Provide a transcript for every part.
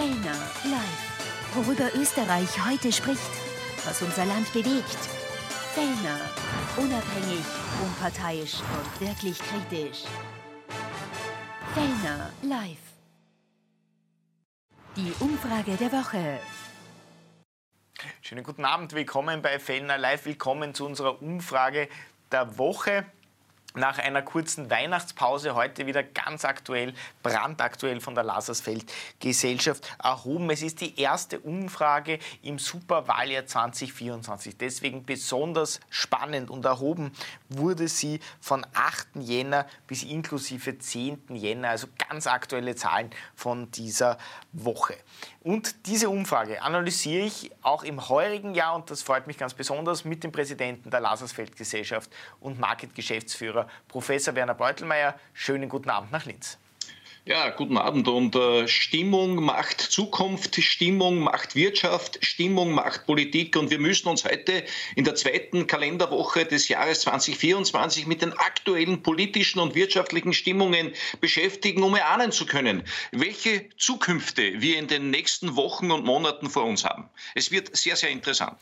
Fellner live. Worüber Österreich heute spricht, was unser Land bewegt. Fellner, unabhängig, unparteiisch und wirklich kritisch. Fellner live. Die Umfrage der Woche. Schönen guten Abend, willkommen bei Fellner Live, willkommen zu unserer Umfrage der Woche nach einer kurzen Weihnachtspause heute wieder ganz aktuell, brandaktuell von der Lasersfeld Gesellschaft erhoben. Es ist die erste Umfrage im Superwahljahr 2024. Deswegen besonders spannend und erhoben wurde sie von 8. Jänner bis inklusive 10. Jänner, also ganz aktuelle Zahlen von dieser Woche. Und diese Umfrage analysiere ich auch im heurigen Jahr, und das freut mich ganz besonders, mit dem Präsidenten der Lasersfeld Gesellschaft und Market-Geschäftsführer Professor Werner Beutelmeier. Schönen guten Abend nach Linz. Ja, guten Abend. Und äh, Stimmung macht Zukunft, Stimmung macht Wirtschaft, Stimmung macht Politik. Und wir müssen uns heute in der zweiten Kalenderwoche des Jahres 2024 mit den aktuellen politischen und wirtschaftlichen Stimmungen beschäftigen, um erahnen zu können, welche Zukünfte wir in den nächsten Wochen und Monaten vor uns haben. Es wird sehr, sehr interessant.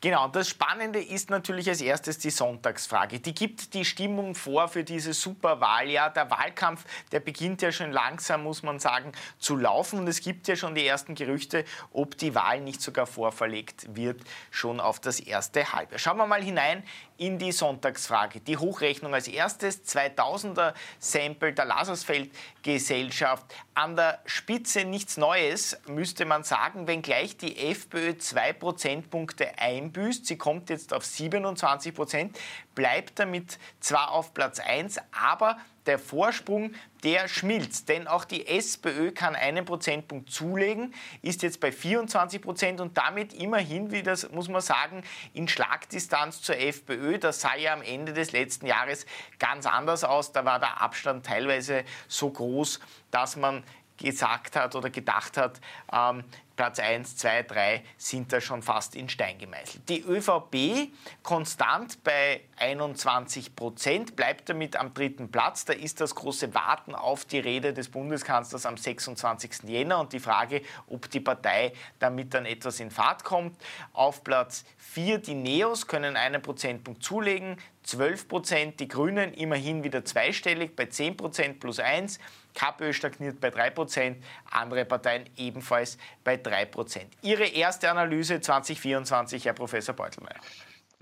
Genau. Das Spannende ist natürlich als erstes die Sonntagsfrage. Die gibt die Stimmung vor für dieses Superwahljahr. Der Wahlkampf, der beginnt ja schon lange langsam, muss man sagen, zu laufen. Und es gibt ja schon die ersten Gerüchte, ob die Wahl nicht sogar vorverlegt wird, schon auf das erste Halbjahr. Schauen wir mal hinein in die Sonntagsfrage. Die Hochrechnung als erstes, 2000er Sample der Lasersfeld Gesellschaft. An der Spitze nichts Neues, müsste man sagen, wenngleich die FPÖ zwei Prozentpunkte einbüßt. Sie kommt jetzt auf 27 Prozent, bleibt damit zwar auf Platz 1, aber der Vorsprung, der schmilzt. Denn auch die SPÖ kann einen Prozentpunkt zulegen, ist jetzt bei 24 Prozent und damit immerhin, wie das muss man sagen, in Schlagdistanz zur FPÖ. Das sah ja am Ende des letzten Jahres ganz anders aus. Da war der Abstand teilweise so groß, dass man gesagt hat oder gedacht hat, ähm, Platz 1, 2, 3 sind da schon fast in Stein gemeißelt. Die ÖVP konstant bei 21 Prozent, bleibt damit am dritten Platz. Da ist das große Warten auf die Rede des Bundeskanzlers am 26. Jänner und die Frage, ob die Partei damit dann etwas in Fahrt kommt. Auf Platz 4 die Neos können einen Prozentpunkt zulegen, 12 Prozent, die Grünen immerhin wieder zweistellig bei 10 Prozent plus 1. KPÖ stagniert bei 3%, andere Parteien ebenfalls bei 3%. Ihre erste Analyse 2024, Herr Professor Beutelmeier.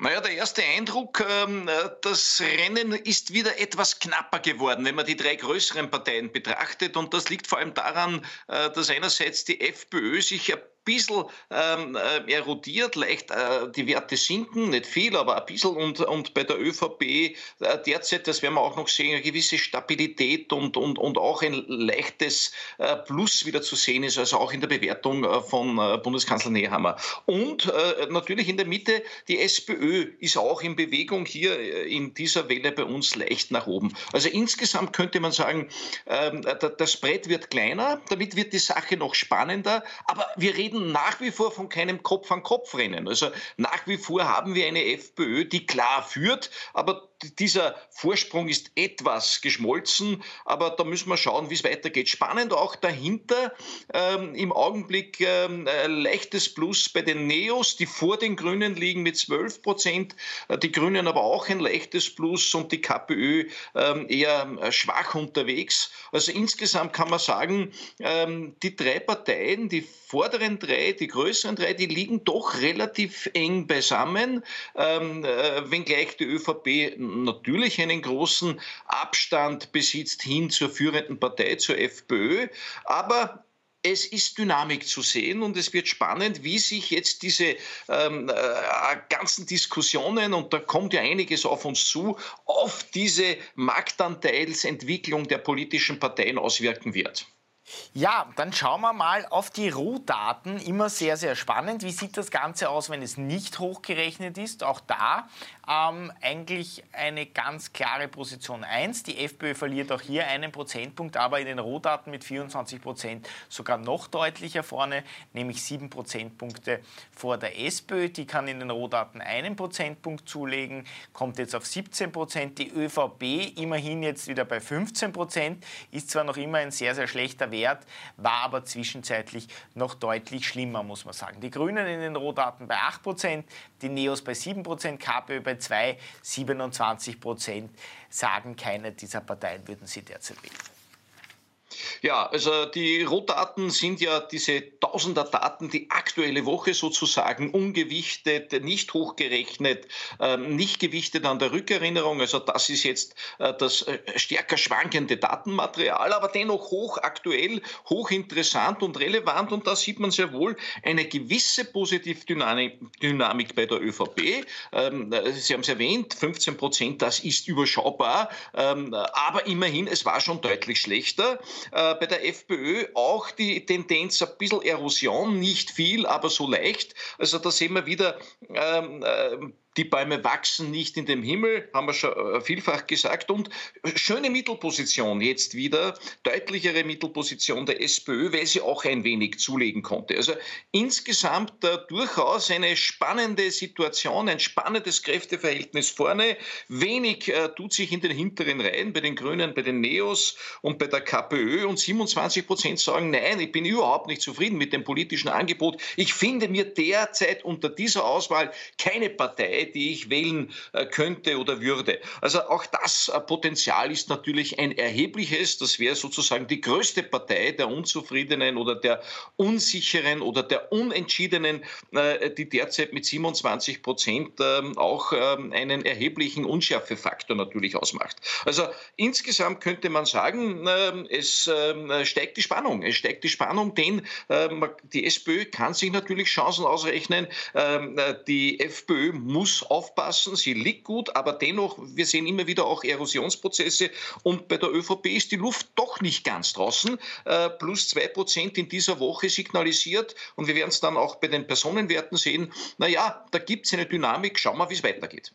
Naja, der erste Eindruck, ähm, das Rennen ist wieder etwas knapper geworden, wenn man die drei größeren Parteien betrachtet. Und das liegt vor allem daran, äh, dass einerseits die FPÖ sich ein bisschen ähm, äh, erodiert, leicht äh, die Werte sinken, nicht viel, aber ein bisschen. Und, und bei der ÖVP äh, derzeit, das werden wir auch noch sehen, eine gewisse Stabilität und, und, und auch ein leichtes äh, Plus wieder zu sehen ist, also auch in der Bewertung äh, von äh, Bundeskanzler Nehammer. Und natürlich in der Mitte, die SPÖ ist auch in Bewegung hier in dieser Welle bei uns leicht nach oben. Also insgesamt könnte man sagen, ähm, das Brett wird kleiner, damit wird die Sache noch spannender, aber wir reden reden nach wie vor von keinem Kopf-an-Kopf-Rennen. Also nach wie vor haben wir eine FPÖ, die klar führt, aber dieser Vorsprung ist etwas geschmolzen, aber da müssen wir schauen, wie es weitergeht. Spannend auch dahinter ähm, im Augenblick ähm, leichtes Plus bei den Neos, die vor den Grünen liegen mit 12 Prozent, äh, die Grünen aber auch ein leichtes Plus und die KPÖ ähm, eher äh, schwach unterwegs. Also insgesamt kann man sagen, ähm, die drei Parteien, die vorderen drei, die größeren drei, die liegen doch relativ eng beisammen, ähm, äh, wenngleich die ÖVP natürlich einen großen Abstand besitzt hin zur führenden Partei, zur FPÖ. Aber es ist Dynamik zu sehen und es wird spannend, wie sich jetzt diese ähm, äh, ganzen Diskussionen, und da kommt ja einiges auf uns zu, auf diese Marktanteilsentwicklung der politischen Parteien auswirken wird. Ja, dann schauen wir mal auf die Rohdaten. Immer sehr, sehr spannend. Wie sieht das Ganze aus, wenn es nicht hochgerechnet ist? Auch da ähm, eigentlich eine ganz klare Position 1. Die FPÖ verliert auch hier einen Prozentpunkt, aber in den Rohdaten mit 24 Prozent sogar noch deutlicher vorne, nämlich sieben Prozentpunkte vor der SPÖ. Die kann in den Rohdaten einen Prozentpunkt zulegen, kommt jetzt auf 17 Prozent. Die ÖVP immerhin jetzt wieder bei 15 Prozent, ist zwar noch immer ein sehr, sehr schlechter Wert, war aber zwischenzeitlich noch deutlich schlimmer, muss man sagen. Die Grünen in den Rohdaten bei 8%, die Neos bei 7%, KPÖ bei 2, 27% sagen, keine dieser Parteien würden sie derzeit wählen. Ja, also die Rohdaten sind ja diese Tausender Daten, die aktuelle Woche sozusagen ungewichtet, nicht hochgerechnet, ähm, nicht gewichtet an der Rückerinnerung. Also das ist jetzt äh, das äh, stärker schwankende Datenmaterial, aber dennoch hochaktuell, hochinteressant und relevant. Und da sieht man sehr wohl eine gewisse Positivdynamik bei der ÖVP. Ähm, äh, Sie haben es erwähnt, 15 Prozent, das ist überschaubar. Ähm, aber immerhin, es war schon deutlich schlechter. Äh, bei der FPÖ auch die Tendenz ein bisschen Erosion, nicht viel, aber so leicht. Also da sehen wir wieder ähm, äh, die Bäume wachsen nicht in dem Himmel, haben wir schon äh, vielfach gesagt. Und schöne Mittelposition jetzt wieder, deutlichere Mittelposition der SPÖ, weil sie auch ein wenig zulegen konnte. Also insgesamt äh, durchaus eine spannende Situation, ein spannendes Kräfteverhältnis vorne. Wenig äh, tut sich in den hinteren Reihen bei den Grünen, bei den Neos und bei der KPÖ. Und 27 Prozent sagen, nein, ich bin überhaupt nicht zufrieden mit dem politischen Angebot. Ich finde mir derzeit unter dieser Auswahl keine Partei, die ich wählen äh, könnte oder würde. Also auch das äh, Potenzial ist natürlich ein erhebliches. Das wäre sozusagen die größte Partei der Unzufriedenen oder der Unsicheren oder der Unentschiedenen, äh, die derzeit mit 27 Prozent ähm, auch ähm, einen erheblichen Unschärfefaktor natürlich ausmacht. Also insgesamt könnte man sagen, ähm, es steigt die Spannung. Es steigt die Spannung, denn die SPÖ kann sich natürlich Chancen ausrechnen. Die FPÖ muss muss aufpassen, sie liegt gut, aber dennoch, wir sehen immer wieder auch Erosionsprozesse und bei der ÖVP ist die Luft doch nicht ganz draußen. Äh, plus zwei Prozent in dieser Woche signalisiert und wir werden es dann auch bei den Personenwerten sehen. Naja, da gibt es eine Dynamik, schauen wir, wie es weitergeht.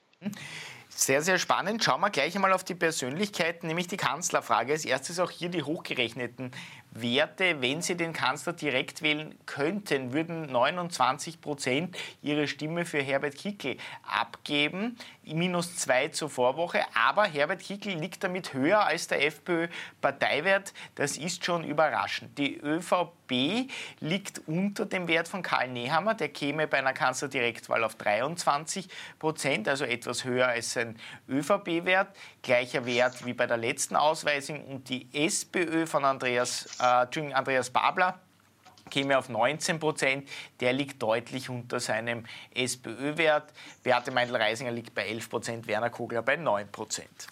Sehr, sehr spannend. Schauen wir gleich einmal auf die Persönlichkeiten, nämlich die Kanzlerfrage. Als erstes auch hier die hochgerechneten Werte, wenn Sie den Kanzler direkt wählen könnten, würden 29 Prozent ihre Stimme für Herbert Kickl abgeben, minus zwei zur Vorwoche. Aber Herbert Kickl liegt damit höher als der FPÖ-Parteiwert. Das ist schon überraschend. Die ÖVP liegt unter dem Wert von Karl Nehammer. Der käme bei einer Kanzlerdirektwahl auf 23 Prozent, also etwas höher als sein ÖVP-Wert. Gleicher Wert wie bei der letzten Ausweisung. Und die SPÖ von Andreas äh, Andreas Babler käme auf 19 Prozent. Der liegt deutlich unter seinem SPÖ-Wert. Beate Meindl-Reisinger liegt bei 11 Prozent, Werner Kogler bei 9 Prozent.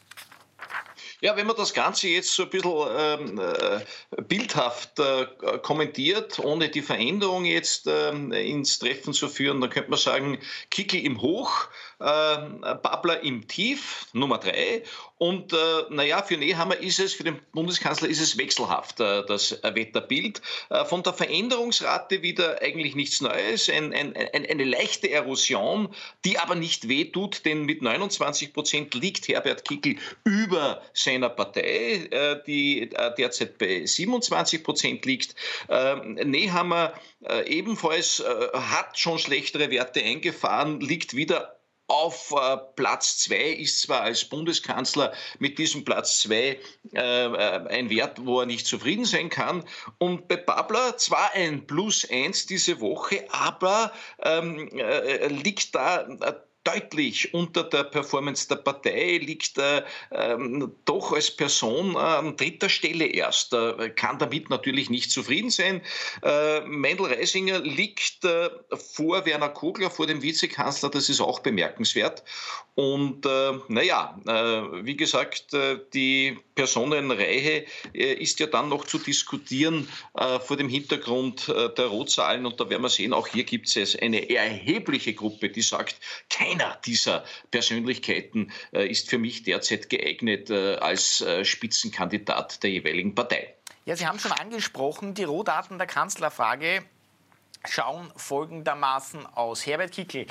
Ja, wenn man das Ganze jetzt so ein bisschen ähm, äh, bildhaft äh, kommentiert, ohne die Veränderung jetzt äh, ins Treffen zu führen, dann könnte man sagen, Kickel im Hoch, ähm, Babler im Tief, Nummer drei. Und äh, naja, für Nehammer ist es, für den Bundeskanzler ist es wechselhaft, äh, das Wetterbild. Äh, von der Veränderungsrate wieder eigentlich nichts Neues, ein, ein, ein, eine leichte Erosion, die aber nicht wehtut, denn mit 29 Prozent liegt Herbert Kickel über seiner Partei, äh, die äh, derzeit bei 27 Prozent liegt. Ähm, Nehammer äh, ebenfalls hat schon schlechtere Werte eingefahren, liegt wieder auf äh, Platz zwei ist zwar als Bundeskanzler mit diesem Platz zwei äh, äh, ein Wert, wo er nicht zufrieden sein kann. Und bei Babler zwar ein Plus eins diese Woche, aber ähm, äh, liegt da äh, deutlich unter der Performance der Partei, liegt äh, doch als Person an dritter Stelle erst, äh, kann damit natürlich nicht zufrieden sein. Äh, Mendel-Reisinger liegt äh, vor Werner Kogler, vor dem Vizekanzler, das ist auch bemerkenswert. Und äh, naja, äh, wie gesagt, äh, die Personenreihe äh, ist ja dann noch zu diskutieren äh, vor dem Hintergrund äh, der Rotzahlen. Und da werden wir sehen, auch hier gibt es eine erhebliche Gruppe, die sagt, keiner dieser Persönlichkeiten ist für mich derzeit geeignet als Spitzenkandidat der jeweiligen Partei. Ja, Sie haben schon angesprochen, die Rohdaten der Kanzlerfrage schauen folgendermaßen aus. Herbert Kickl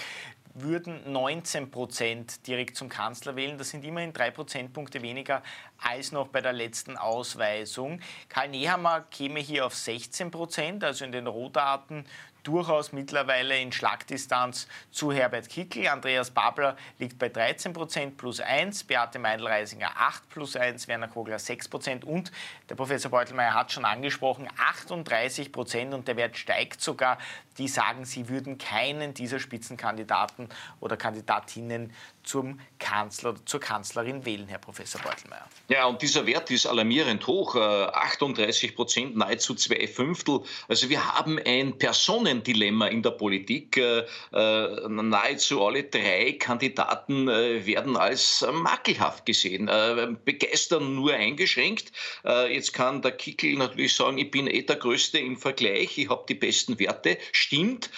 würden 19 Prozent direkt zum Kanzler wählen. Das sind immerhin drei Prozentpunkte weniger als noch bei der letzten Ausweisung. Karl Nehammer käme hier auf 16 Prozent, also in den Rohdaten durchaus mittlerweile in Schlagdistanz zu Herbert Kickl. Andreas Babler liegt bei 13 Prozent plus 1, Beate Meindl-Reisinger 8 plus 1, Werner Kogler 6 Prozent und der Professor Beutelmeier hat schon angesprochen, 38 Prozent und der Wert steigt sogar. Die sagen, sie würden keinen dieser Spitzenkandidaten oder Kandidatinnen zum Kanzler oder zur Kanzlerin wählen, Herr Professor Beutelmeier. Ja, und dieser Wert ist alarmierend hoch, 38 äh, Prozent, nahezu zwei Fünftel. Also wir haben ein Personendilemma in der Politik. Äh, äh, nahezu alle drei Kandidaten werden als makelhaft gesehen, begeistern nur eingeschränkt. Jetzt kann der Kickel natürlich sagen, ich bin eh der Größte im Vergleich, ich habe die besten Werte. Stimmt.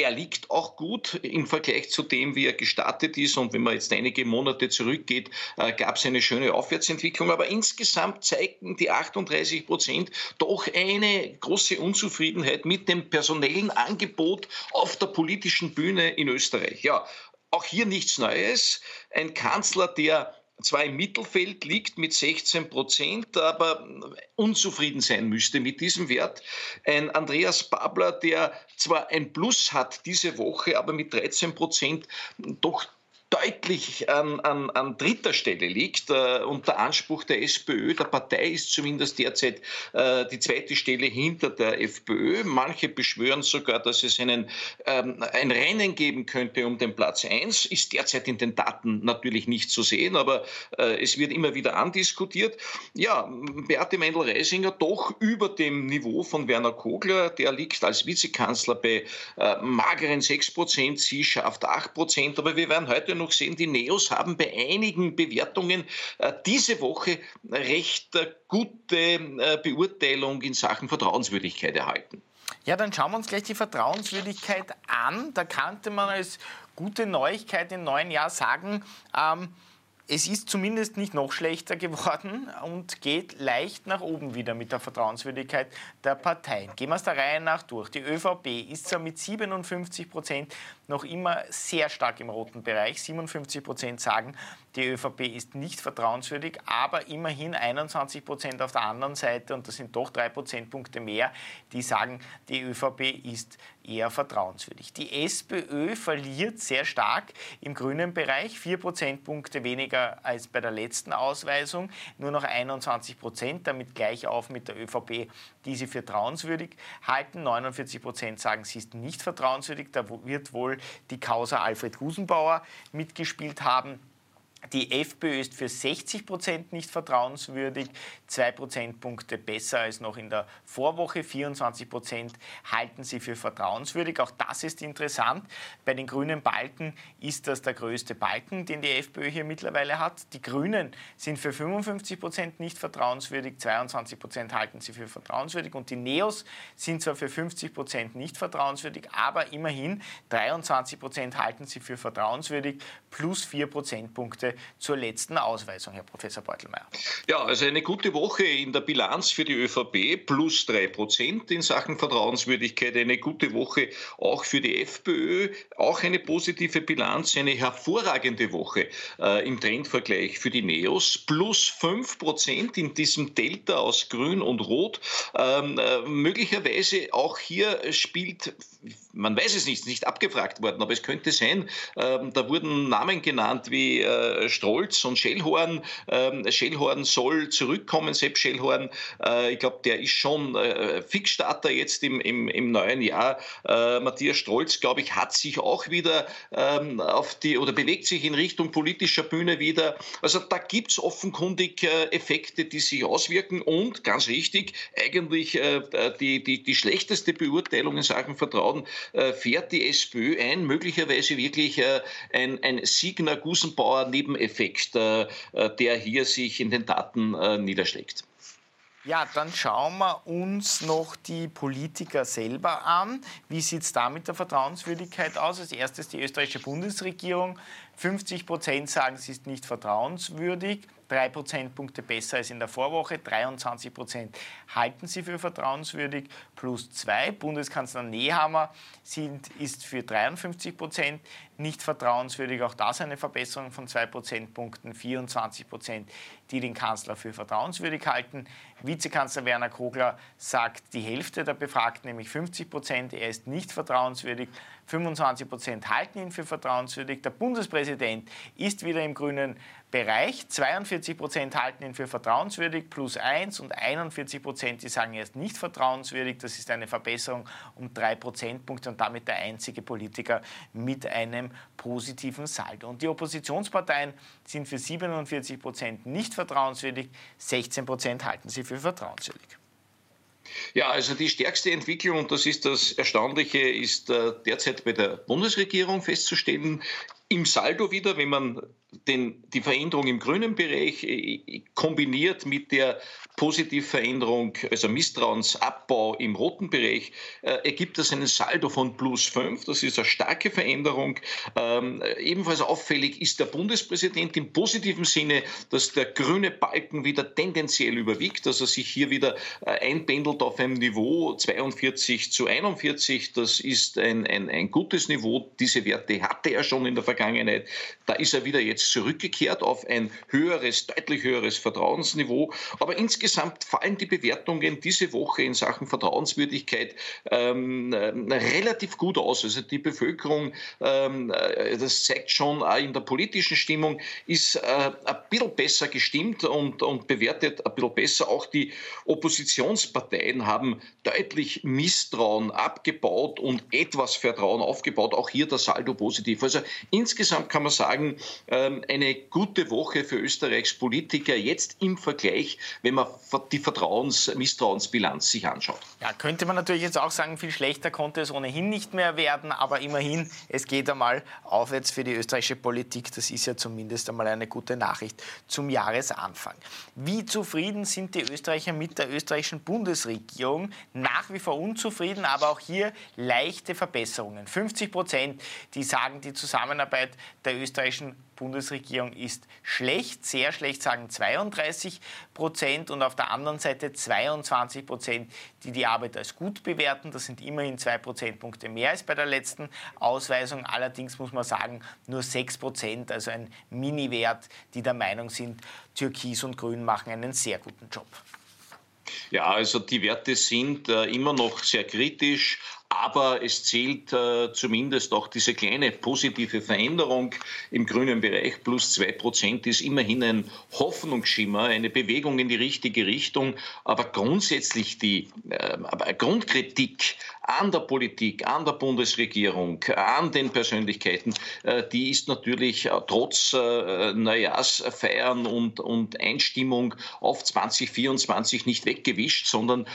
Er liegt auch gut im Vergleich zu dem, wie er gestartet ist. Und wenn man jetzt einige Monate zurückgeht, äh, gab es eine schöne Aufwärtsentwicklung. Aber insgesamt zeigten die 38 Prozent doch eine große Unzufriedenheit mit dem personellen Angebot auf der politischen Bühne in Österreich. Ja, auch hier nichts Neues. Ein Kanzler, der zwar im Mittelfeld liegt mit 16 Prozent, aber unzufrieden sein müsste mit diesem Wert. Ein Andreas Babler, der zwar ein Plus hat diese Woche, aber mit 13 Prozent doch deutlich an, an, an dritter Stelle liegt. Äh, und der Anspruch der SPÖ, der Partei, ist zumindest derzeit äh, die zweite Stelle hinter der FPÖ. Manche beschwören sogar, dass es einen, ähm, ein Rennen geben könnte um den Platz 1. Ist derzeit in den Daten natürlich nicht zu sehen, aber äh, es wird immer wieder andiskutiert. Ja, Beate Meindl-Reisinger doch über dem Niveau von Werner Kogler. Der liegt als Vizekanzler bei äh, mageren 6 Prozent. Sie schafft 8 Prozent. Aber wir werden heute noch sehen, die Neos haben bei einigen Bewertungen äh, diese Woche recht äh, gute äh, Beurteilung in Sachen Vertrauenswürdigkeit erhalten. Ja, dann schauen wir uns gleich die Vertrauenswürdigkeit an. Da könnte man als gute Neuigkeit im neuen Jahr sagen, ähm, es ist zumindest nicht noch schlechter geworden und geht leicht nach oben wieder mit der Vertrauenswürdigkeit der Parteien. Gehen wir es der Reihe nach durch. Die ÖVP ist zwar mit 57 Prozent noch immer sehr stark im roten Bereich. 57 Prozent sagen, die ÖVP ist nicht vertrauenswürdig, aber immerhin 21 Prozent auf der anderen Seite, und das sind doch drei Prozentpunkte mehr, die sagen, die ÖVP ist eher vertrauenswürdig. Die SPÖ verliert sehr stark im grünen Bereich, vier Prozentpunkte weniger als bei der letzten Ausweisung, nur noch 21 Prozent, damit gleich auf mit der ÖVP, die sie für vertrauenswürdig halten. 49 Prozent sagen, sie ist nicht vertrauenswürdig. Da wird wohl die Causa Alfred Gusenbauer mitgespielt haben. Die FPÖ ist für 60 Prozent nicht vertrauenswürdig, zwei Prozentpunkte besser als noch in der Vorwoche. 24 Prozent halten sie für vertrauenswürdig. Auch das ist interessant. Bei den grünen Balken ist das der größte Balken, den die FPÖ hier mittlerweile hat. Die Grünen sind für 55 Prozent nicht vertrauenswürdig, 22 Prozent halten sie für vertrauenswürdig und die Neos sind zwar für 50 Prozent nicht vertrauenswürdig, aber immerhin 23 Prozent halten sie für vertrauenswürdig, plus 4 Prozentpunkte Punkte zur letzten Ausweisung, Herr Professor Beutelmeier. Ja, also eine gute Woche in der Bilanz für die ÖVP, plus drei Prozent in Sachen Vertrauenswürdigkeit. Eine gute Woche auch für die FPÖ, auch eine positive Bilanz, eine hervorragende Woche äh, im Trendvergleich für die Neos, plus fünf Prozent in diesem Delta aus Grün und Rot. Ähm, äh, möglicherweise auch hier spielt, man weiß es nicht, nicht abgefragt worden, aber es könnte sein, äh, da wurden Namen genannt wie äh, Strolz und Schellhorn. Ähm, Schellhorn soll zurückkommen, Sepp Schellhorn. Äh, ich glaube, der ist schon äh, Fixstarter jetzt im, im, im neuen Jahr. Äh, Matthias Strolz, glaube ich, hat sich auch wieder ähm, auf die oder bewegt sich in Richtung politischer Bühne wieder. Also da gibt es offenkundig äh, Effekte, die sich auswirken und ganz richtig, eigentlich äh, die, die, die schlechteste Beurteilung in Sachen Vertrauen äh, fährt die SPÖ ein, möglicherweise wirklich ein, ein Signer Gusenbauer neben Nebeneffekt, äh, äh, der hier sich in den Daten äh, niederschlägt. Ja, dann schauen wir uns noch die Politiker selber an. Wie sieht es da mit der Vertrauenswürdigkeit aus? Als erstes die österreichische Bundesregierung. 50 Prozent sagen, sie ist nicht vertrauenswürdig drei Prozentpunkte besser als in der Vorwoche. 23 Prozent halten sie für vertrauenswürdig, plus zwei. Bundeskanzler Nehammer sind, ist für 53 Prozent nicht vertrauenswürdig. Auch das eine Verbesserung von zwei Prozentpunkten. 24 Prozent die den Kanzler für vertrauenswürdig halten. Vizekanzler Werner Kogler sagt die Hälfte der Befragten, nämlich 50 Prozent, er ist nicht vertrauenswürdig. 25 Prozent halten ihn für vertrauenswürdig. Der Bundespräsident ist wieder im grünen Bereich. 42 Prozent halten ihn für vertrauenswürdig, plus 1 und 41 Prozent, die sagen, er ist nicht vertrauenswürdig. Das ist eine Verbesserung um drei Prozentpunkte und damit der einzige Politiker mit einem positiven Saldo. Und die Oppositionsparteien sind für 47 Prozent nicht vertrauenswürdig, 16 Prozent halten sie für vertrauenswürdig. Ja, also die stärkste Entwicklung, und das ist das Erstaunliche, ist äh, derzeit bei der Bundesregierung festzustellen. Im Saldo wieder, wenn man den, die Veränderung im grünen Bereich äh, kombiniert mit der Positivveränderung, also Misstrauensabbau im roten Bereich, äh, ergibt das einen Saldo von plus 5. Das ist eine starke Veränderung. Ähm, ebenfalls auffällig ist der Bundespräsident im positiven Sinne, dass der grüne Balken wieder tendenziell überwiegt, dass er sich hier wieder äh, einpendelt auf einem Niveau 42 zu 41. Das ist ein, ein, ein gutes Niveau. Diese Werte hatte er schon in der Vergangenheit. Da ist er wieder jetzt zurückgekehrt auf ein höheres, deutlich höheres Vertrauensniveau. Aber insgesamt insgesamt fallen die Bewertungen diese Woche in Sachen Vertrauenswürdigkeit ähm, äh, relativ gut aus. Also die Bevölkerung, ähm, äh, das zeigt schon auch in der politischen Stimmung, ist äh, ein bisschen besser gestimmt und, und bewertet ein bisschen besser. Auch die Oppositionsparteien haben deutlich Misstrauen abgebaut und etwas Vertrauen aufgebaut. Auch hier der Saldo positiv. Also insgesamt kann man sagen, ähm, eine gute Woche für Österreichs Politiker jetzt im Vergleich, wenn man die Vertrauens-, Misstrauensbilanz sich anschaut. Ja, könnte man natürlich jetzt auch sagen, viel schlechter konnte es ohnehin nicht mehr werden, aber immerhin, es geht einmal aufwärts für die österreichische Politik. Das ist ja zumindest einmal eine gute Nachricht zum Jahresanfang. Wie zufrieden sind die Österreicher mit der österreichischen Bundesregierung? Nach wie vor unzufrieden, aber auch hier leichte Verbesserungen. 50 Prozent, die sagen, die Zusammenarbeit der österreichischen Bundesregierung ist schlecht, sehr schlecht sagen 32 Prozent und auf der anderen Seite 22 Prozent, die die Arbeit als gut bewerten. Das sind immerhin zwei Prozentpunkte mehr als bei der letzten Ausweisung. Allerdings muss man sagen, nur 6 Prozent, also ein Mini-Wert, die der Meinung sind, Türkis und Grün machen einen sehr guten Job. Ja, also die Werte sind äh, immer noch sehr kritisch, aber es zählt äh, zumindest auch diese kleine positive Veränderung im grünen Bereich. Plus zwei Prozent ist immerhin ein Hoffnungsschimmer, eine Bewegung in die richtige Richtung. Aber grundsätzlich die äh, Grundkritik an der Politik, an der Bundesregierung, an den Persönlichkeiten, äh, die ist natürlich äh, trotz äh, Neujahrsfeiern und, und Einstimmung auf 2024 nicht weggewischt, sondern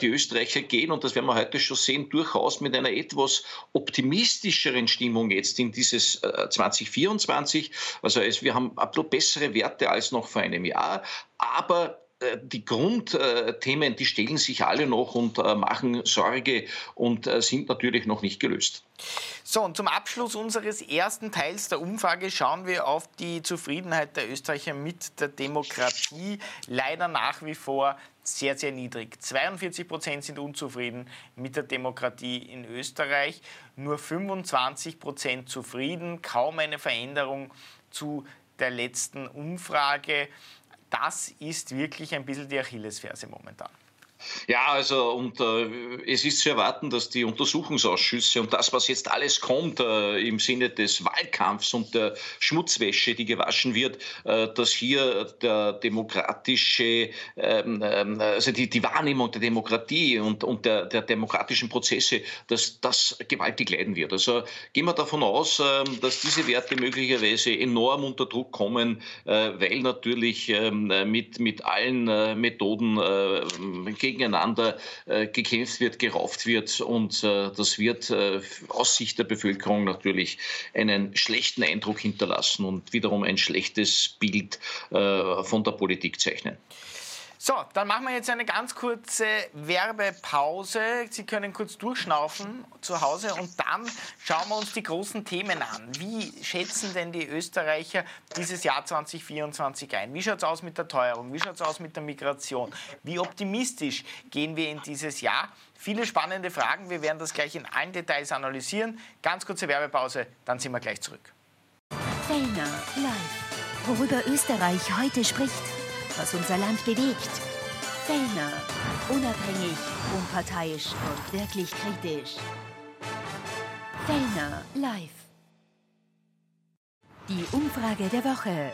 die Österreicher gehen, und das werden wir heute schon sehen, durchaus mit einer etwas optimistischeren Stimmung jetzt in dieses 2024. Also wir haben ein bisschen bessere Werte als noch vor einem Jahr, aber äh, die Grundthemen, die stellen sich alle noch und äh, machen Sorge und äh, sind natürlich noch nicht gelöst. So, und zum Abschluss unseres ersten Teils der Umfrage schauen wir auf die Zufriedenheit der Österreicher mit der Demokratie. Leider nach wie vor sehr, sehr niedrig. 42 Prozent sind unzufrieden mit der Demokratie in Österreich, nur 25 Prozent zufrieden, kaum eine Veränderung zu der letzten Umfrage das ist wirklich ein bisschen die Achillesferse momentan. Ja, also und äh, es ist zu erwarten, dass die Untersuchungsausschüsse und das, was jetzt alles kommt äh, im Sinne des Wahlkampfs und der Schmutzwäsche, die gewaschen wird, äh, dass hier der demokratische, ähm, ähm, also die, die Wahrnehmung der Demokratie und, und der, der demokratischen Prozesse, dass das gewaltig leiden wird. Also gehen wir davon aus, ähm, dass diese Werte möglicherweise enorm unter Druck kommen, äh, weil natürlich ähm, mit, mit allen äh, Methoden gegen gegeneinander äh, gekämpft wird, gerauft wird und äh, das wird äh, aus Sicht der Bevölkerung natürlich einen schlechten Eindruck hinterlassen und wiederum ein schlechtes Bild von der Politik zeichnen. So, dann machen wir jetzt eine ganz kurze Werbepause. Sie können kurz durchschnaufen zu Hause und dann schauen wir uns die großen Themen an. Wie schätzen denn die Österreicher dieses Jahr 2024 ein? Wie schaut es aus mit der Teuerung? Wie schaut es aus mit der Migration? Wie optimistisch gehen wir in dieses Jahr? Viele spannende Fragen. Wir werden das gleich in allen Details analysieren. Ganz kurze Werbepause, dann sind wir gleich zurück. Fellner live. Worüber Österreich heute spricht. Was unser Land bewegt. Fellner, unabhängig, unparteiisch und wirklich kritisch. Fellner live. Die Umfrage der Woche.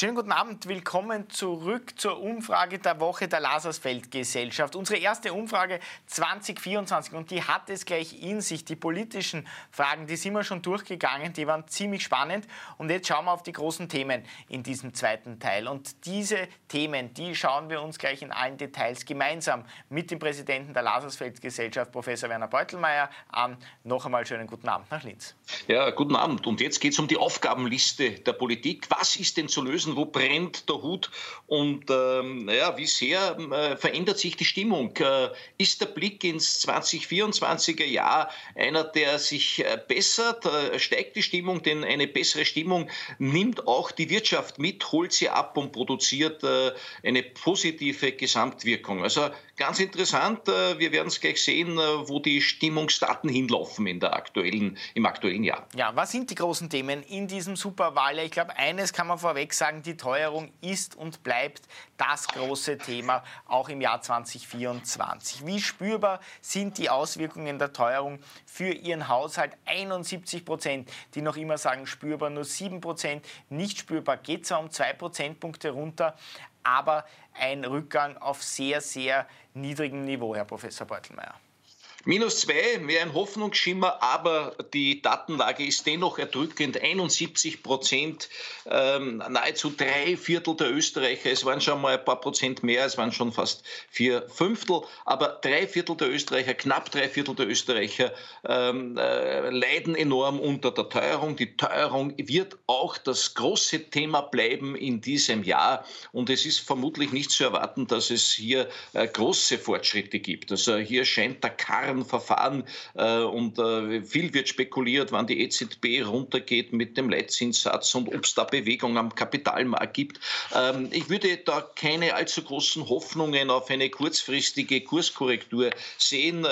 Schönen guten Abend, willkommen zurück zur Umfrage der Woche der Lasersfeld Gesellschaft. Unsere erste Umfrage 2024 und die hat es gleich in sich. Die politischen Fragen, die sind wir schon durchgegangen, die waren ziemlich spannend. Und jetzt schauen wir auf die großen Themen in diesem zweiten Teil. Und diese Themen, die schauen wir uns gleich in allen Details gemeinsam mit dem Präsidenten der Lasersfeld Gesellschaft, Professor Werner Beutelmeier, an. Noch einmal schönen guten Abend nach Linz. Ja, guten Abend. Und jetzt geht es um die Aufgabenliste der Politik. Was ist denn zu lösen? Wissen, wo brennt der Hut und ähm, ja, wie sehr äh, verändert sich die Stimmung. Äh, ist der Blick ins 2024er Jahr einer, der sich äh, bessert? Äh, steigt die Stimmung? Denn eine bessere Stimmung nimmt auch die Wirtschaft mit, holt sie ab und produziert äh, eine positive Gesamtwirkung. Also ganz interessant. Äh, wir werden es gleich sehen, wo die Stimmungsdaten hinlaufen in der aktuellen, im aktuellen Jahr. Ja, was sind die großen Themen in diesem Superwahljahr? Ich glaube, eines kann man vorweg sagen, die Teuerung ist und bleibt das große Thema auch im Jahr 2024. Wie spürbar sind die Auswirkungen der Teuerung für Ihren Haushalt? 71 Prozent, die noch immer sagen spürbar, nur 7 Prozent nicht spürbar. Geht zwar um zwei Prozentpunkte runter, aber ein Rückgang auf sehr, sehr niedrigem Niveau, Herr Professor Beutelmeier. Minus zwei wäre ein Hoffnungsschimmer, aber die Datenlage ist dennoch erdrückend. 71 Prozent, ähm, nahezu drei Viertel der Österreicher, es waren schon mal ein paar Prozent mehr, es waren schon fast vier Fünftel, aber drei Viertel der Österreicher, knapp drei Viertel der Österreicher ähm, äh, leiden enorm unter der Teuerung. Die Teuerung wird auch das große Thema bleiben in diesem Jahr und es ist vermutlich nicht zu erwarten, dass es hier äh, große Fortschritte gibt. Also hier scheint der Karren klaren Verfahren äh, und äh, viel wird spekuliert, wann die EZB runtergeht mit dem Leitzinssatz und ob es da Bewegung am Kapitalmarkt gibt. Ähm, ich würde da keine allzu großen Hoffnungen auf eine kurzfristige Kurskorrektur sehen.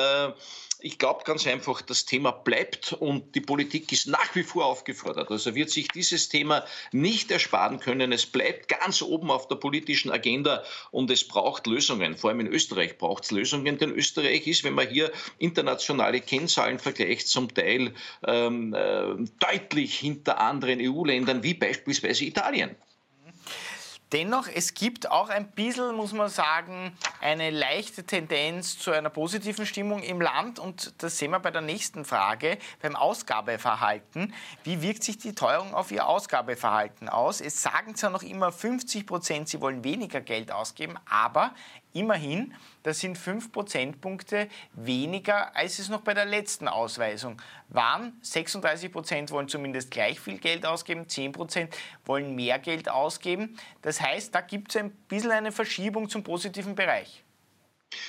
Ich glaube ganz einfach, das Thema bleibt und die Politik ist nach wie vor aufgefordert. Also wird sich dieses Thema nicht ersparen können. Es bleibt ganz oben auf der politischen Agenda und es braucht Lösungen. Vor allem in Österreich braucht es Lösungen, denn Österreich ist, wenn man hier internationale Kennzahlen vergleicht, zum Teil ähm, äh, deutlich hinter anderen EU-Ländern wie beispielsweise Italien. Dennoch, es gibt auch ein bisschen, muss man sagen, eine leichte Tendenz zu einer positiven Stimmung im Land. Und das sehen wir bei der nächsten Frage, beim Ausgabeverhalten. Wie wirkt sich die Teuerung auf Ihr Ausgabeverhalten aus? Es sagen zwar noch immer 50 Prozent, sie wollen weniger Geld ausgeben, aber immerhin das sind fünf Prozentpunkte weniger, als es noch bei der letzten Ausweisung waren. 36 Prozent wollen zumindest gleich viel Geld ausgeben, 10 Prozent wollen mehr Geld ausgeben. Das heißt, da gibt es ein bisschen eine Verschiebung zum positiven Bereich.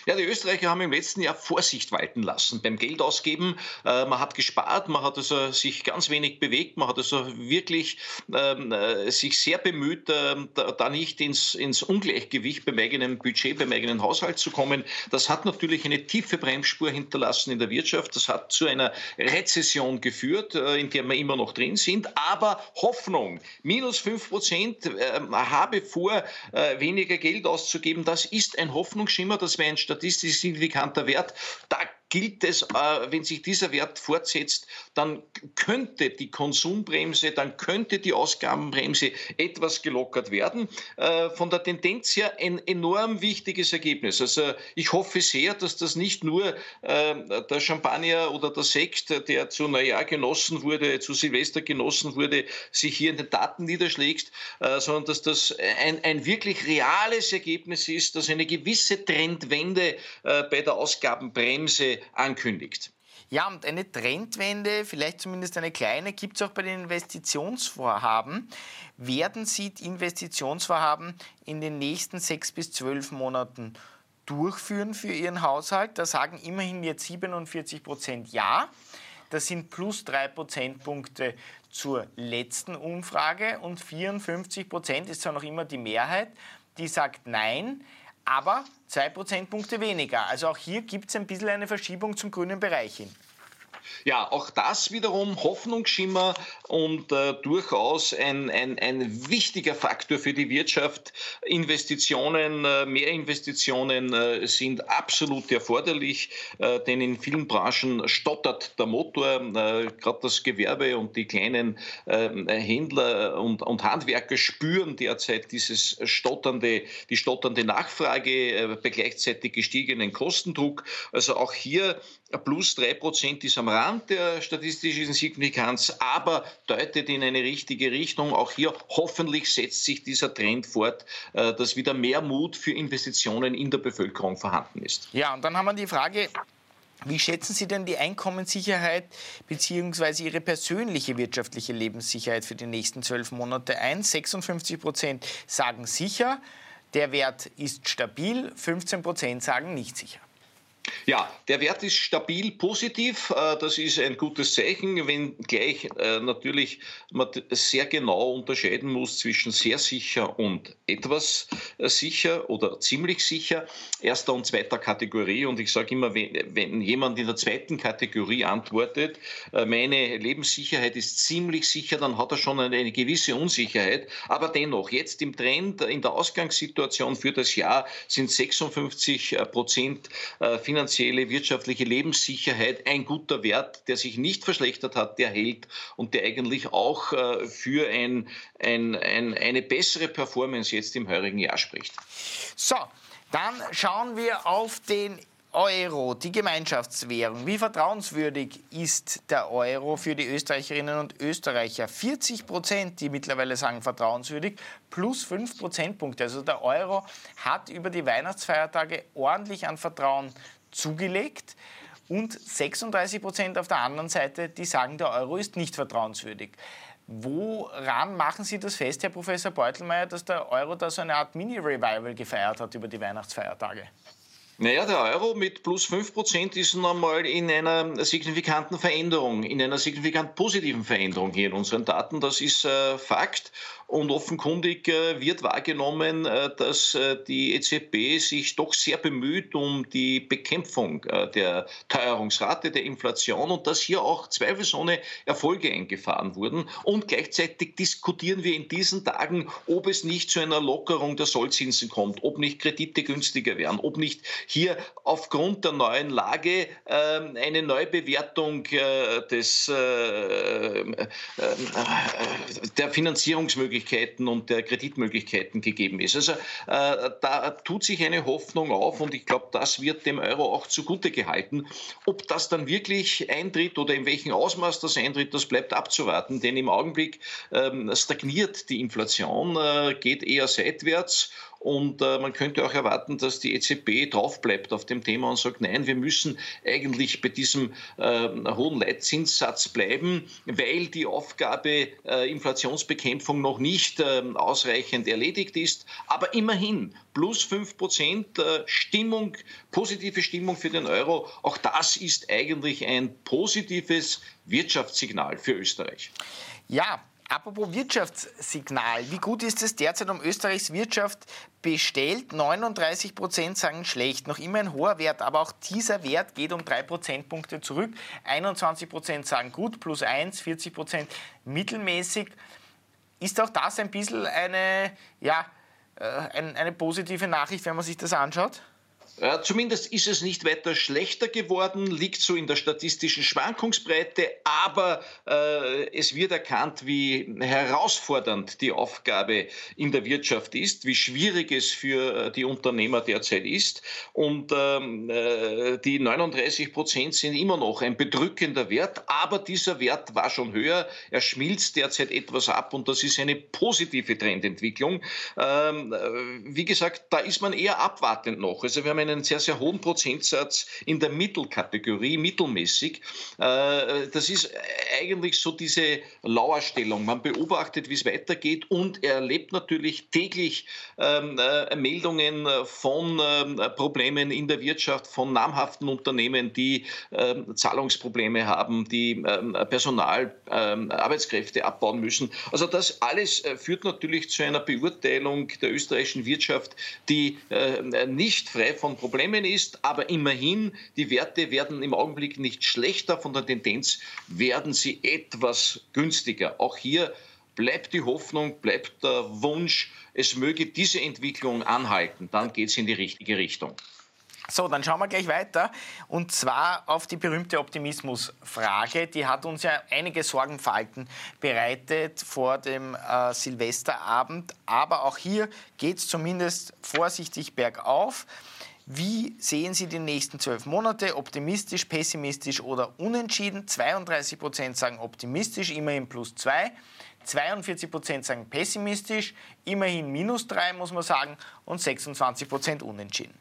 Ja, die Österreicher haben im letzten Jahr Vorsicht walten lassen beim Geldausgeben. Äh, man hat gespart, man hat also sich ganz wenig bewegt, man hat also wirklich ähm, äh, sich sehr bemüht, äh, da, da, nicht ins, ins Ungleichgewicht beim eigenen Budget, beim eigenen Haushalt zu kommen. Das hat natürlich eine tiefe Bremsspur hinterlassen in der Wirtschaft. Das hat zu einer Rezession geführt, äh, in der wir immer noch drin sind. Aber Hoffnung, minus 5 Prozent, ähm, habe vor, äh, weniger Geld auszugeben, das ist ein Hoffnungsschimmer, das wäre ein statistisch signifikanter Wert. Da gilt es, äh, wenn sich dieser Wert fortsetzt, dann könnte die Konsumbremse, dann könnte die Ausgabenbremse etwas gelockert werden. Äh, von der Tendenz her ein enorm wichtiges Ergebnis. Also ich hoffe sehr, dass das nicht nur äh, der Champagner oder der Sekt, der zu Neujahr genossen wurde, zu Silvester genossen wurde, sich hier in den Daten niederschlägt, sondern dass das ein, ein wirklich reales Ergebnis ist, dass eine gewisse Trendwende bei der Ausgabenbremse ankündigt. Ja, und eine Trendwende, vielleicht zumindest eine kleine, gibt es auch bei den Investitionsvorhaben. Werden Sie die Investitionsvorhaben in den nächsten sechs bis zwölf Monaten durchführen für Ihren Haushalt? Da sagen immerhin jetzt 47 Prozent Ja. Das sind plus drei Prozentpunkte zur letzten Umfrage und 54 Prozent ist zwar noch immer die Mehrheit, die sagt Nein aber zwei Prozentpunkte weniger. Also auch hier gibt es ein bisschen eine Verschiebung zum grünen Bereich hin. Ja, auch das wiederum Hoffnungsschimmer und äh, durchaus ein, ein, ein wichtiger Faktor für die Wirtschaft. Investitionen, äh, mehr Investitionen äh, sind absolut erforderlich, äh, denn in vielen Branchen stottert der Motor. Äh, Gerade das Gewerbe und die kleinen ähm, Händler und, und Handwerker spüren derzeit dieses stotternde, die stotternde Nachfrage äh, bei gleichzeitig gestiegenen Kostendruck. Also auch hier plus drei Prozent ist am Rand der statistischen Signifikanz, aber deutet in eine richtige Richtung. Auch hier hoffentlich setzt sich dieser Trend fort, äh, dass wieder mehr Mut für Investitionen in der Bevölkerung vorhanden ist. Ja, und dann haben wir die Frage, wie schätzen Sie denn die Einkommenssicherheit bzw. Ihre persönliche wirtschaftliche Lebenssicherheit für die nächsten zwölf Monate ein? 56 Prozent sagen sicher, der Wert ist stabil, 15 Prozent sagen nicht sicher. Ja, der Wert ist stabil positiv. Äh, das ist ein gutes Zeichen, wenn gleich äh, natürlich man sehr genau unterscheiden muss zwischen sehr sicher und etwas äh, sicher oder ziemlich sicher, erster und zweiter Kategorie. Und ich sage immer, wenn, jemand in der zweiten Kategorie antwortet, meine Lebenssicherheit ist ziemlich sicher, dann hat er schon eine, eine gewisse Unsicherheit. Aber dennoch, jetzt im Trend, in der Ausgangssituation für das Jahr sind 56 Prozent finanziell finanzielle, wirtschaftliche Lebenssicherheit ein guter Wert, der sich nicht verschlechtert hat, der hält und der eigentlich auch äh, für ein, ein, ein, eine bessere Performance jetzt im heurigen Jahr spricht. So, dann schauen wir auf den Euro, die Gemeinschaftswährung. Wie vertrauenswürdig ist der Euro für die Österreicherinnen und Österreicher? 40 Prozent, die mittlerweile sagen vertrauenswürdig, plus 5 Prozentpunkte. Also der Euro hat über die Weihnachtsfeiertage ordentlich an Vertrauen zugelegt und 36 Prozent auf der anderen Seite, die sagen, der Euro ist nicht vertrauenswürdig. Woran machen Sie das fest, Herr Professor Beutelmeier, dass der Euro da so eine Art Mini-Revival gefeiert hat über die Weihnachtsfeiertage? Naja, der Euro mit plus 5% ist nochmal in einer signifikanten Veränderung, in einer signifikant positiven Veränderung hier in unseren Daten. Das ist äh, Fakt. Und offenkundig äh, wird wahrgenommen, äh, dass äh, die EZB sich doch sehr bemüht um die Bekämpfung der Teuerungsrate, der Inflation und dass hier auch zweifelsohne Erfolge eingefahren wurden. Und gleichzeitig diskutieren wir in diesen Tagen, ob es nicht zu einer Lockerung der Sollzinsen kommt, ob nicht Kredite günstiger werden, ob nicht hier aufgrund der neuen Lage ähm, eine Neubewertung des, der Finanzierungsmöglichkeiten Möglichkeiten und der Kreditmöglichkeiten gegeben ist. Also äh, da tut sich eine Hoffnung auf und ich glaube, das wird dem Euro auch zugute gehalten. Ob das dann wirklich eintritt oder in welchem Ausmaß das eintritt, das bleibt abzuwarten, denn im Augenblick ähm, stagniert die Inflation, äh, geht eher seitwärts und äh, man könnte auch erwarten, dass die EZB draufbleibt auf dem Thema und sagt, nein, wir müssen eigentlich bei diesem äh, hohen Leitzinssatz bleiben, weil die Aufgabe äh, Inflationsbekämpfung noch nicht ähm, ausreichend erledigt ist. Aber immerhin plus 5 Prozent äh, Stimmung, positive Stimmung für den Euro. Auch das ist eigentlich ein positives Wirtschaftssignal für Österreich. Ja, Apropos Wirtschaftssignal, wie gut ist es derzeit um Österreichs Wirtschaft bestellt? 39 Prozent sagen schlecht, noch immer ein hoher Wert, aber auch dieser Wert geht um drei Prozentpunkte zurück. 21 Prozent sagen gut, plus 1, 40 Prozent mittelmäßig. Ist auch das ein bisschen eine, ja, äh, eine positive Nachricht, wenn man sich das anschaut? Äh, zumindest ist es nicht weiter schlechter geworden, liegt so in der statistischen Schwankungsbreite, aber äh, es wird erkannt, wie herausfordernd die Aufgabe in der Wirtschaft ist, wie schwierig es für äh, die Unternehmer derzeit ist. Und ähm, äh, die 39 Prozent sind immer noch ein bedrückender Wert, aber dieser Wert war schon höher. Er schmilzt derzeit etwas ab und das ist eine positive Trendentwicklung. Ähm, äh, wie gesagt, da ist man eher abwartend noch. Also wir haben einen sehr, sehr hohen Prozentsatz in der Mittelkategorie, mittelmäßig. Äh, das ist eigentlich so diese Lauerstellung. Man beobachtet, wie es weitergeht und erlebt natürlich täglich ähm, äh, Meldungen von ähm, Problemen in der Wirtschaft, von namhaften Unternehmen, die ähm, Zahlungsprobleme haben, die Personal, Arbeitskräfte abbauen müssen. Also das alles äh, führt natürlich zu einer Beurteilung der österreichischen Wirtschaft, die nicht frei von Problemen ist. Aber immerhin, die Werte werden im Augenblick nicht schlechter. Von der Tendenz werden sie etwas günstiger. Auch hier bleibt die Hoffnung, bleibt der Wunsch, es möge diese Entwicklung anhalten. Dann geht es in die richtige Richtung. So, dann schauen wir gleich weiter. Und zwar auf die berühmte Optimismusfrage. Die hat uns ja einige Sorgenfalten bereitet vor dem äh, Silvesterabend. Aber auch hier geht es zumindest vorsichtig bergauf. Wie sehen Sie die nächsten zwölf Monate? Optimistisch, pessimistisch oder unentschieden? 32 Prozent sagen optimistisch, immerhin plus zwei. 42 Prozent sagen pessimistisch, immerhin minus drei, muss man sagen. Und 26 Prozent unentschieden.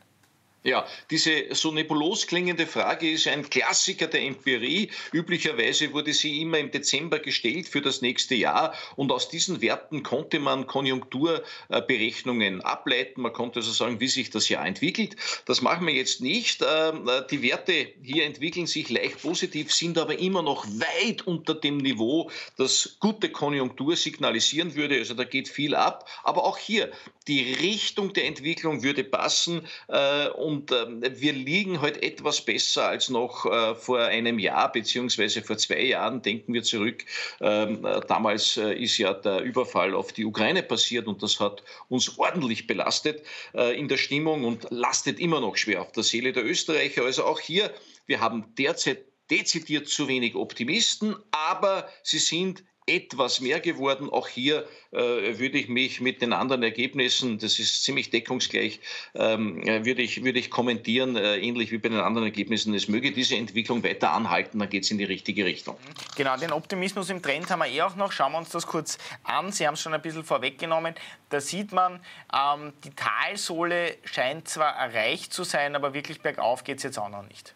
Ja, diese so nebulos klingende Frage ist ein Klassiker der Empirie. Üblicherweise wurde sie immer im Dezember gestellt für das nächste Jahr und aus diesen Werten konnte man Konjunkturberechnungen ableiten. Man konnte also sagen, wie sich das Jahr entwickelt. Das machen wir jetzt nicht. Ähm, die Werte hier entwickeln sich leicht positiv, sind aber immer noch weit unter dem Niveau, das gute Konjunktur signalisieren würde. Also da geht viel ab. Aber auch hier, die Richtung der Entwicklung würde passen. Äh, und ähm, wir liegen heute etwas besser als noch äh, vor einem Jahr beziehungsweise vor zwei Jahren. Denken wir zurück. Ähm, äh, damals äh, ist ja der Überfall auf die Ukraine passiert und das hat uns ordentlich belastet in der Stimmung und lastet immer noch schwer auf der Seele der Österreicher. Also auch hier, wir haben derzeit dezidiert zu wenig Optimisten, aber sie sind etwas mehr geworden. Auch hier äh, würde ich mich mit den anderen Ergebnissen, das ist ziemlich deckungsgleich, ähm, äh, würde, ich, würde ich kommentieren, äh, ähnlich wie bei den anderen Ergebnissen. Es möge diese Entwicklung weiter anhalten, dann geht es in die richtige Richtung. Genau, den Optimismus im Trend haben wir eh auch noch. Schauen wir uns das kurz an. Sie haben es schon ein bisschen vorweggenommen. Da sieht man, ähm, die Talsohle scheint zwar erreicht zu sein, aber wirklich bergauf geht es jetzt auch noch nicht.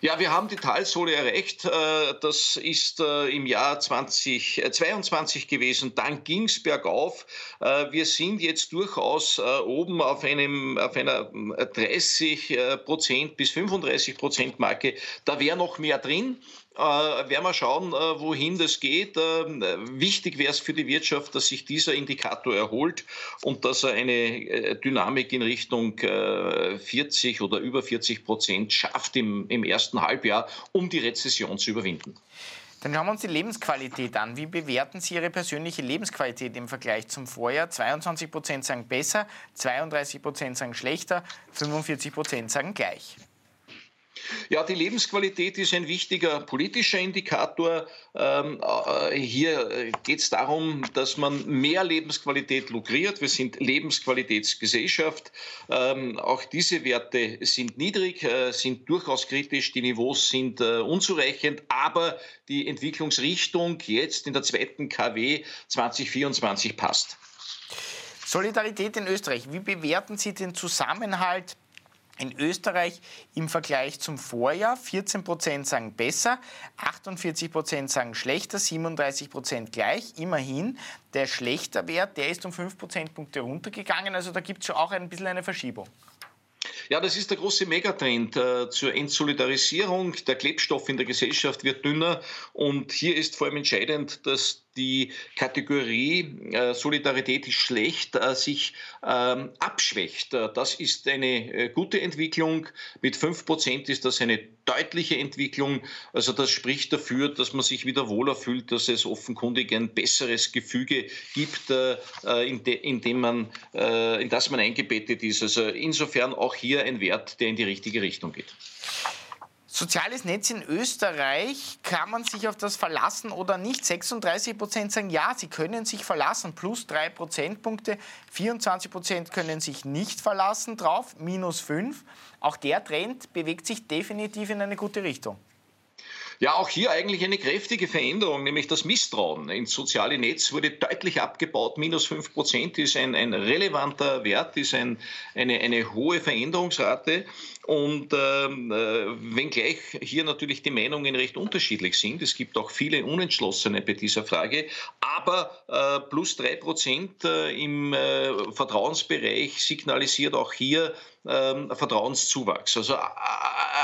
Ja, wir haben die Talsohle erreicht. Äh, das ist äh, im Jahr 2022 äh, gewesen. Dann ging es bergauf. Wir sind jetzt durchaus oben auf, einem, auf einer 30 Prozent bis 35 Prozent Marke. Da wäre noch mehr drin äh, werden wir schauen, äh, wohin das geht. Äh, wichtig wäre es für die Wirtschaft, dass sich dieser Indikator erholt und dass er eine äh, Dynamik in Richtung 40 äh, oder über 40 Prozent schafft im, im ersten Halbjahr, um die Rezession zu überwinden. Dann schauen wir uns die Lebensqualität an. Wie bewerten Sie Ihre persönliche Lebensqualität im Vergleich zum Vorjahr? 22 Prozent sagen besser, 32 Prozent sagen schlechter, 45 Prozent sagen gleich. Ja, die Lebensqualität ist ein wichtiger politischer Indikator. Ähm, äh, hier geht es darum, dass man mehr Lebensqualität lukriert. Wir sind Lebensqualitätsgesellschaft. Ähm, auch diese Werte sind niedrig, äh, sind durchaus kritisch. Die Niveaus sind äh, unzureichend, aber die Entwicklungsrichtung jetzt in der zweiten KW 2024 passt. Solidarität in Österreich. Wie bewerten Sie den Zusammenhalt in Österreich im Vergleich zum Vorjahr 14 Prozent sagen besser, 48 Prozent sagen schlechter, 37 Prozent gleich. Immerhin, der schlechter Wert, der ist um 5 Prozentpunkte runtergegangen. Also da gibt es schon auch ein bisschen eine Verschiebung. Ja, das ist der große Megatrend äh, zur Entsolidarisierung. Der Klebstoff in der Gesellschaft wird dünner und hier ist vor allem entscheidend, dass die Kategorie äh, Solidarität ist schlecht äh, sich ähm, abschwächt. Äh, das ist eine äh, gute Entwicklung. Mit 5% ist das eine deutliche Entwicklung. Also das spricht dafür, dass man sich wieder wohler fühlt, dass es offenkundig ein besseres Gefüge gibt, äh, in, de, in, dem man, in das man eingebettet ist. Also insofern auch hier ein Wert, der in die richtige Richtung geht. Soziales Netz in Österreich, kann man sich auf das verlassen oder nicht? 36 Prozent sagen ja, sie können sich verlassen, plus drei Prozentpunkte. 24 Prozent können sich nicht verlassen drauf, minus fünf. Auch der Trend bewegt sich definitiv in eine gute Richtung. Ja, auch hier eigentlich eine kräftige Veränderung, nämlich das Misstrauen ins soziale Netz wurde deutlich abgebaut. Minus 5 Prozent ist ein, ein relevanter Wert, ist ein, eine, eine hohe Veränderungsrate. Und ähm, äh, wenngleich hier natürlich die Meinungen recht unterschiedlich sind, es gibt auch viele Unentschlossene bei dieser Frage, aber äh, plus 3 Prozent äh, im äh, Vertrauensbereich signalisiert auch hier ähm, Vertrauenszuwachs. Also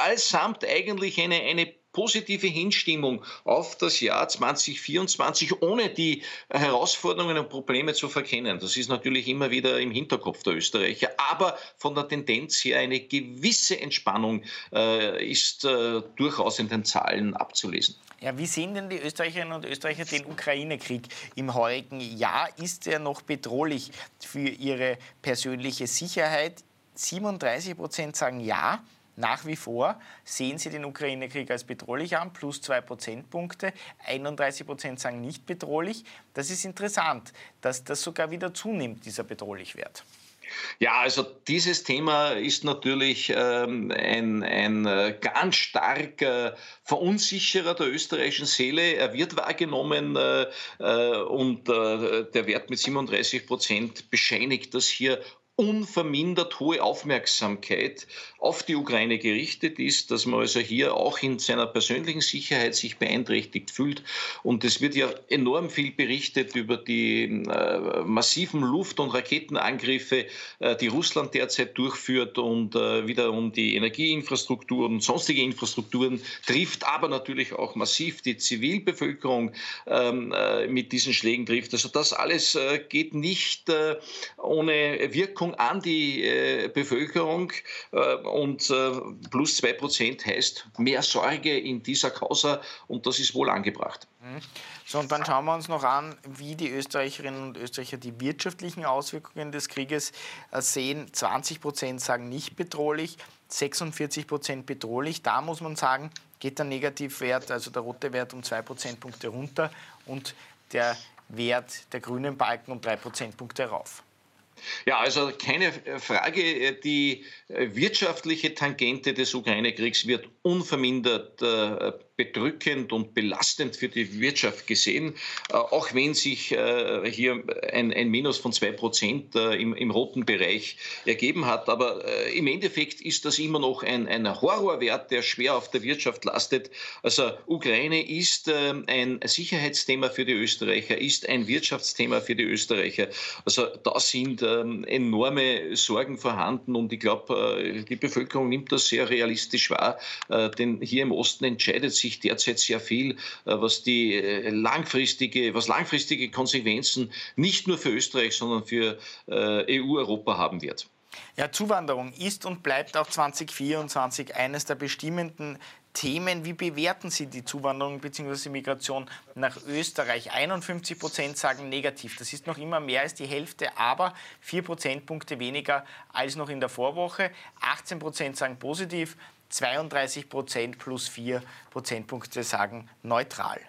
allesamt eigentlich eine, eine positive Hinstimmung auf das Jahr 2024, ohne die Herausforderungen und Probleme zu verkennen. Das ist natürlich immer wieder im Hinterkopf der Österreicher. Aber von der Tendenz her eine gewisse Entspannung äh, ist äh, durchaus in den Zahlen abzulesen. Ja, wie sehen denn die Österreicherinnen und Österreicher den Ukraine-Krieg im heurigen Jahr? Ist er noch bedrohlich für ihre persönliche Sicherheit? 37 Prozent sagen ja. Nach wie vor sehen Sie den Ukraine-Krieg als bedrohlich an, plus zwei Prozentpunkte. 31 Prozent sagen nicht bedrohlich. Das ist interessant, dass das sogar wieder zunimmt, dieser Bedrohlichwert. Ja, also dieses Thema ist natürlich ähm, ein, ein äh, ganz starker Verunsicherer der österreichischen Seele. Er wird wahrgenommen äh, äh und äh, der Wert mit 37 Prozent bescheinigt, dass hier unvermindert hohe Aufmerksamkeit auf die Ukraine gerichtet ist, dass man also hier auch in seiner persönlichen Sicherheit sich beeinträchtigt fühlt. Und es wird ja enorm viel berichtet über die äh, massiven Luft- und Raketenangriffe, äh, die Russland derzeit durchführt und äh, wiederum die Energieinfrastruktur und sonstige Infrastrukturen trifft, aber natürlich auch massiv die Zivilbevölkerung ähm, äh, mit diesen Schlägen trifft. Also das alles äh, geht nicht äh, ohne Wirkung Wirkung an die äh, Bevölkerung äh, und äh, plus 2% heißt mehr Sorge in dieser Causa und das ist wohl angebracht. Mhm. So, und dann schauen wir uns noch an, wie die Österreicherinnen und Österreicher die wirtschaftlichen Auswirkungen des Krieges äh, sehen. 20 Prozent sagen nicht bedrohlich, 46 Prozent bedrohlich. Da muss man sagen, geht der Negativwert, also der rote Wert, um zwei Prozentpunkte runter und der Wert der grünen Balken um drei Prozentpunkte rauf. Ja, also keine Frage, die wirtschaftliche Tangente des Ukraine-Kriegs wird unvermindert äh, bedrückend und belastend für die Wirtschaft gesehen, äh, auch wenn sich äh, hier ein, Minus von zwei Prozent im, roten Bereich ergeben hat. Aber im Endeffekt ist das immer noch ein, ein Horrorwert, der schwer auf der Wirtschaft lastet. Also Ukraine ist ein Sicherheitsthema für die Österreicher, ist ein Wirtschaftsthema für die Österreicher. Also da sind ähm, enorme Sorgen vorhanden und ich glaube, die Bevölkerung nimmt das sehr realistisch wahr, denn hier im Osten entscheidet sich derzeit sehr viel, äh, was die äh, langfristige, was langfristige Konsequenzen nicht nur für Österreich, sondern für äh, EU-Europa haben wird. Ja, Zuwanderung ist und bleibt auch 2024 eines der bestimmenden Themen. Wie bewerten Sie die Zuwanderung bzw. Migration nach Österreich? 51 Prozent sagen negativ. Das ist noch immer mehr als die Hälfte, aber vier Prozentpunkte weniger als noch in der Vorwoche. 18 Prozent sagen positiv, 32 Prozent plus 4 Prozentpunkte sagen neutral.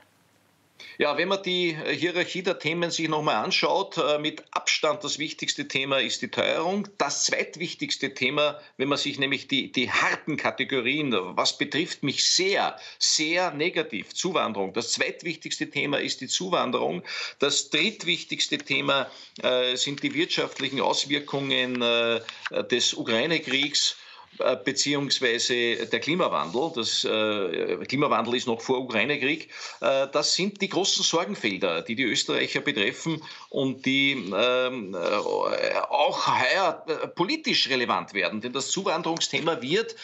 Ja, wenn man die äh, Hierarchie der Themen sich nochmal anschaut, äh, mit Abstand das wichtigste Thema ist die Teuerung. Das zweitwichtigste Thema, wenn man sich nämlich die, die harten Kategorien, was betrifft mich sehr, sehr negativ, Zuwanderung. Das zweitwichtigste Thema ist die Zuwanderung. Das drittwichtigste Thema äh, sind die wirtschaftlichen Auswirkungen äh, des Ukraine-Kriegs. Äh, beziehungsweise der Klimawandel, das äh, Klimawandel ist noch vor Ukraine-Krieg, äh, das sind die großen Sorgenfelder, die die Österreicher betreffen und die ähm, äh, auch heuer politisch relevant werden. Denn das Zuwanderungsthema wird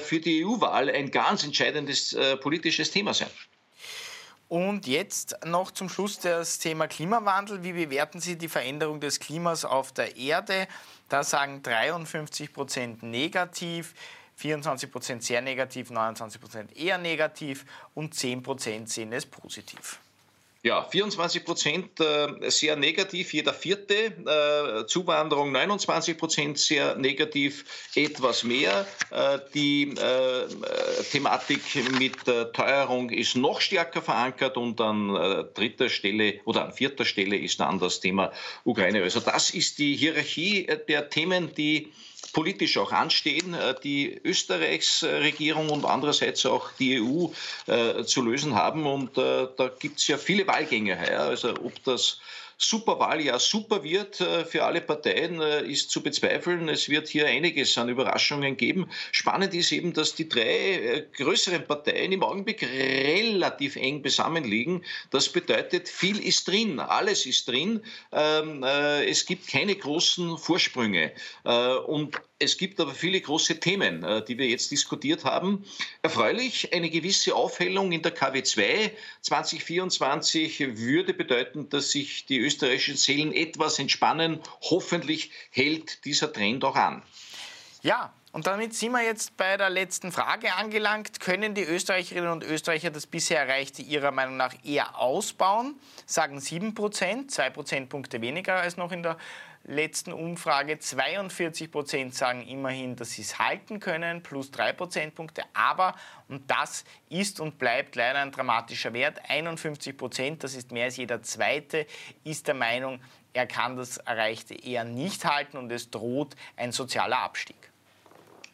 für die EU-Wahl ein ganz entscheidendes politisches Thema sein. Und jetzt noch zum Schluss das Thema Klimawandel. Wie bewerten Sie die Veränderung des Klimas auf der Erde? Da sagen 53 Prozent negativ, 24 Prozent sehr negativ, 29 Prozent eher negativ und 10 Prozent sehen es positiv. Ja, 24 Prozent äh, sehr negativ, jeder vierte. Äh, Zuwanderung 29 Prozent sehr negativ, etwas mehr. Äh, die Thematik mit Teuerung ist noch stärker verankert und an dritter Stelle oder an vierter Stelle ist dann das Thema Ukraine. Also das ist die Hierarchie der Themen, die politisch auch anstehen, äh, die Österreichs Regierung und andererseits auch die EU äh, zu lösen haben. Und äh, da gibt es ja viele Wahlgänge. Also ob das Superwahljahr super wird äh, für alle Parteien, äh, ist zu bezweifeln. Es wird hier einiges an Überraschungen geben. Spannend ist eben, dass die drei äh, größeren Parteien im Augenblick relativ eng zusammenliegen. Das bedeutet, viel ist drin, alles ist drin. Ähm, es gibt keine großen Vorsprünge. Und Es gibt aber viele große Themen, äh, die wir jetzt diskutiert haben. Erfreulich, eine gewisse Aufhellung in der KW2 2024 würde bedeuten, dass sich die österreichischen Seelen etwas entspannen. Hoffentlich hält dieser Trend auch an. Ja, und damit sind wir jetzt bei der letzten Frage angelangt. Können die Österreicherinnen und Österreicher das bisher Erreichte Ihrer Meinung nach eher ausbauen? Sagen 7 Prozent, 2 Prozentpunkte weniger als noch in der letzten Umfrage 42 Prozent sagen immerhin, dass sie es halten können, plus 3 Prozentpunkte. Aber, und das ist und bleibt leider ein dramatischer Wert, 51 Prozent, das ist mehr als jeder Zweite, ist der Meinung, er kann das Erreichte eher nicht halten und es droht ein sozialer Abstieg.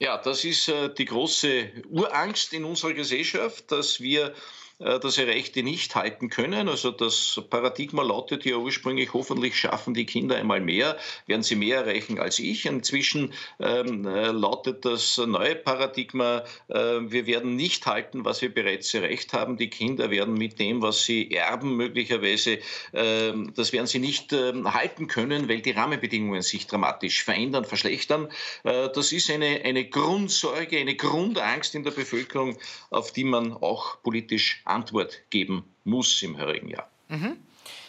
Ja, das ist äh, die große Urangst in unserer Gesellschaft, dass wir äh, das Erreichte nicht halten können. Also das Paradigma lautet ja ursprünglich, hoffentlich schaffen die Kinder einmal mehr, werden sie mehr erreichen als ich. Inzwischen ähm, äh, lautet das neue Paradigma, äh, wir werden nicht halten, was wir bereits erreicht haben. Die Kinder werden mit dem, was sie erben, möglicherweise, äh, das werden sie nicht ähm, halten können, weil die Rahmenbedingungen sich dramatisch verändern, verschlechtern. Äh, das ist eine, eine Grundsorge, eine Grundangst in der Bevölkerung, auf die man auch politisch Antwort geben muss im heurigen Jahr. Mhm.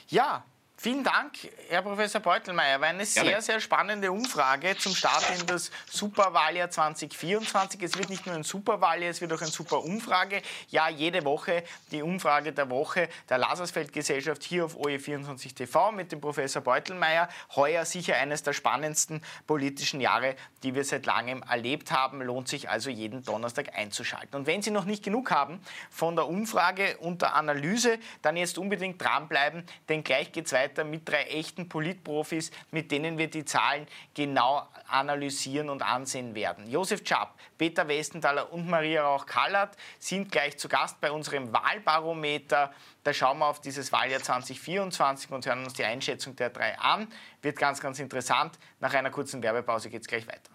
Ja, Vielen Dank, Herr Professor Beutelmeier. War eine sehr, sehr spannende Umfrage zum Start in das Superwahljahr 2024. Es wird nicht nur ein Superwahljahr, es wird auch eine super Umfrage. Ja, jede Woche die Umfrage der Woche der Lasersfeld-Gesellschaft hier auf OE24 TV mit dem Professor Beutelmeier. Heuer sicher eines der spannendsten politischen Jahre, die wir seit langem erlebt haben. Lohnt sich also jeden Donnerstag einzuschalten. Und wenn Sie noch nicht genug haben von der Umfrage und der Analyse, dann jetzt unbedingt dranbleiben, denn gleich geht es weiter weiter mit drei echten Politprofis, mit denen wir die Zahlen genau analysieren und ansehen werden. Josef Schapp, Peter Westenthaler und Maria Rauch-Kallert sind gleich zu Gast bei unserem Wahlbarometer. Da schauen wir auf dieses Wahljahr 2024 und hören uns die Einschätzung der drei an. Wird ganz, ganz interessant. Nach einer kurzen Werbepause geht es gleich weiter.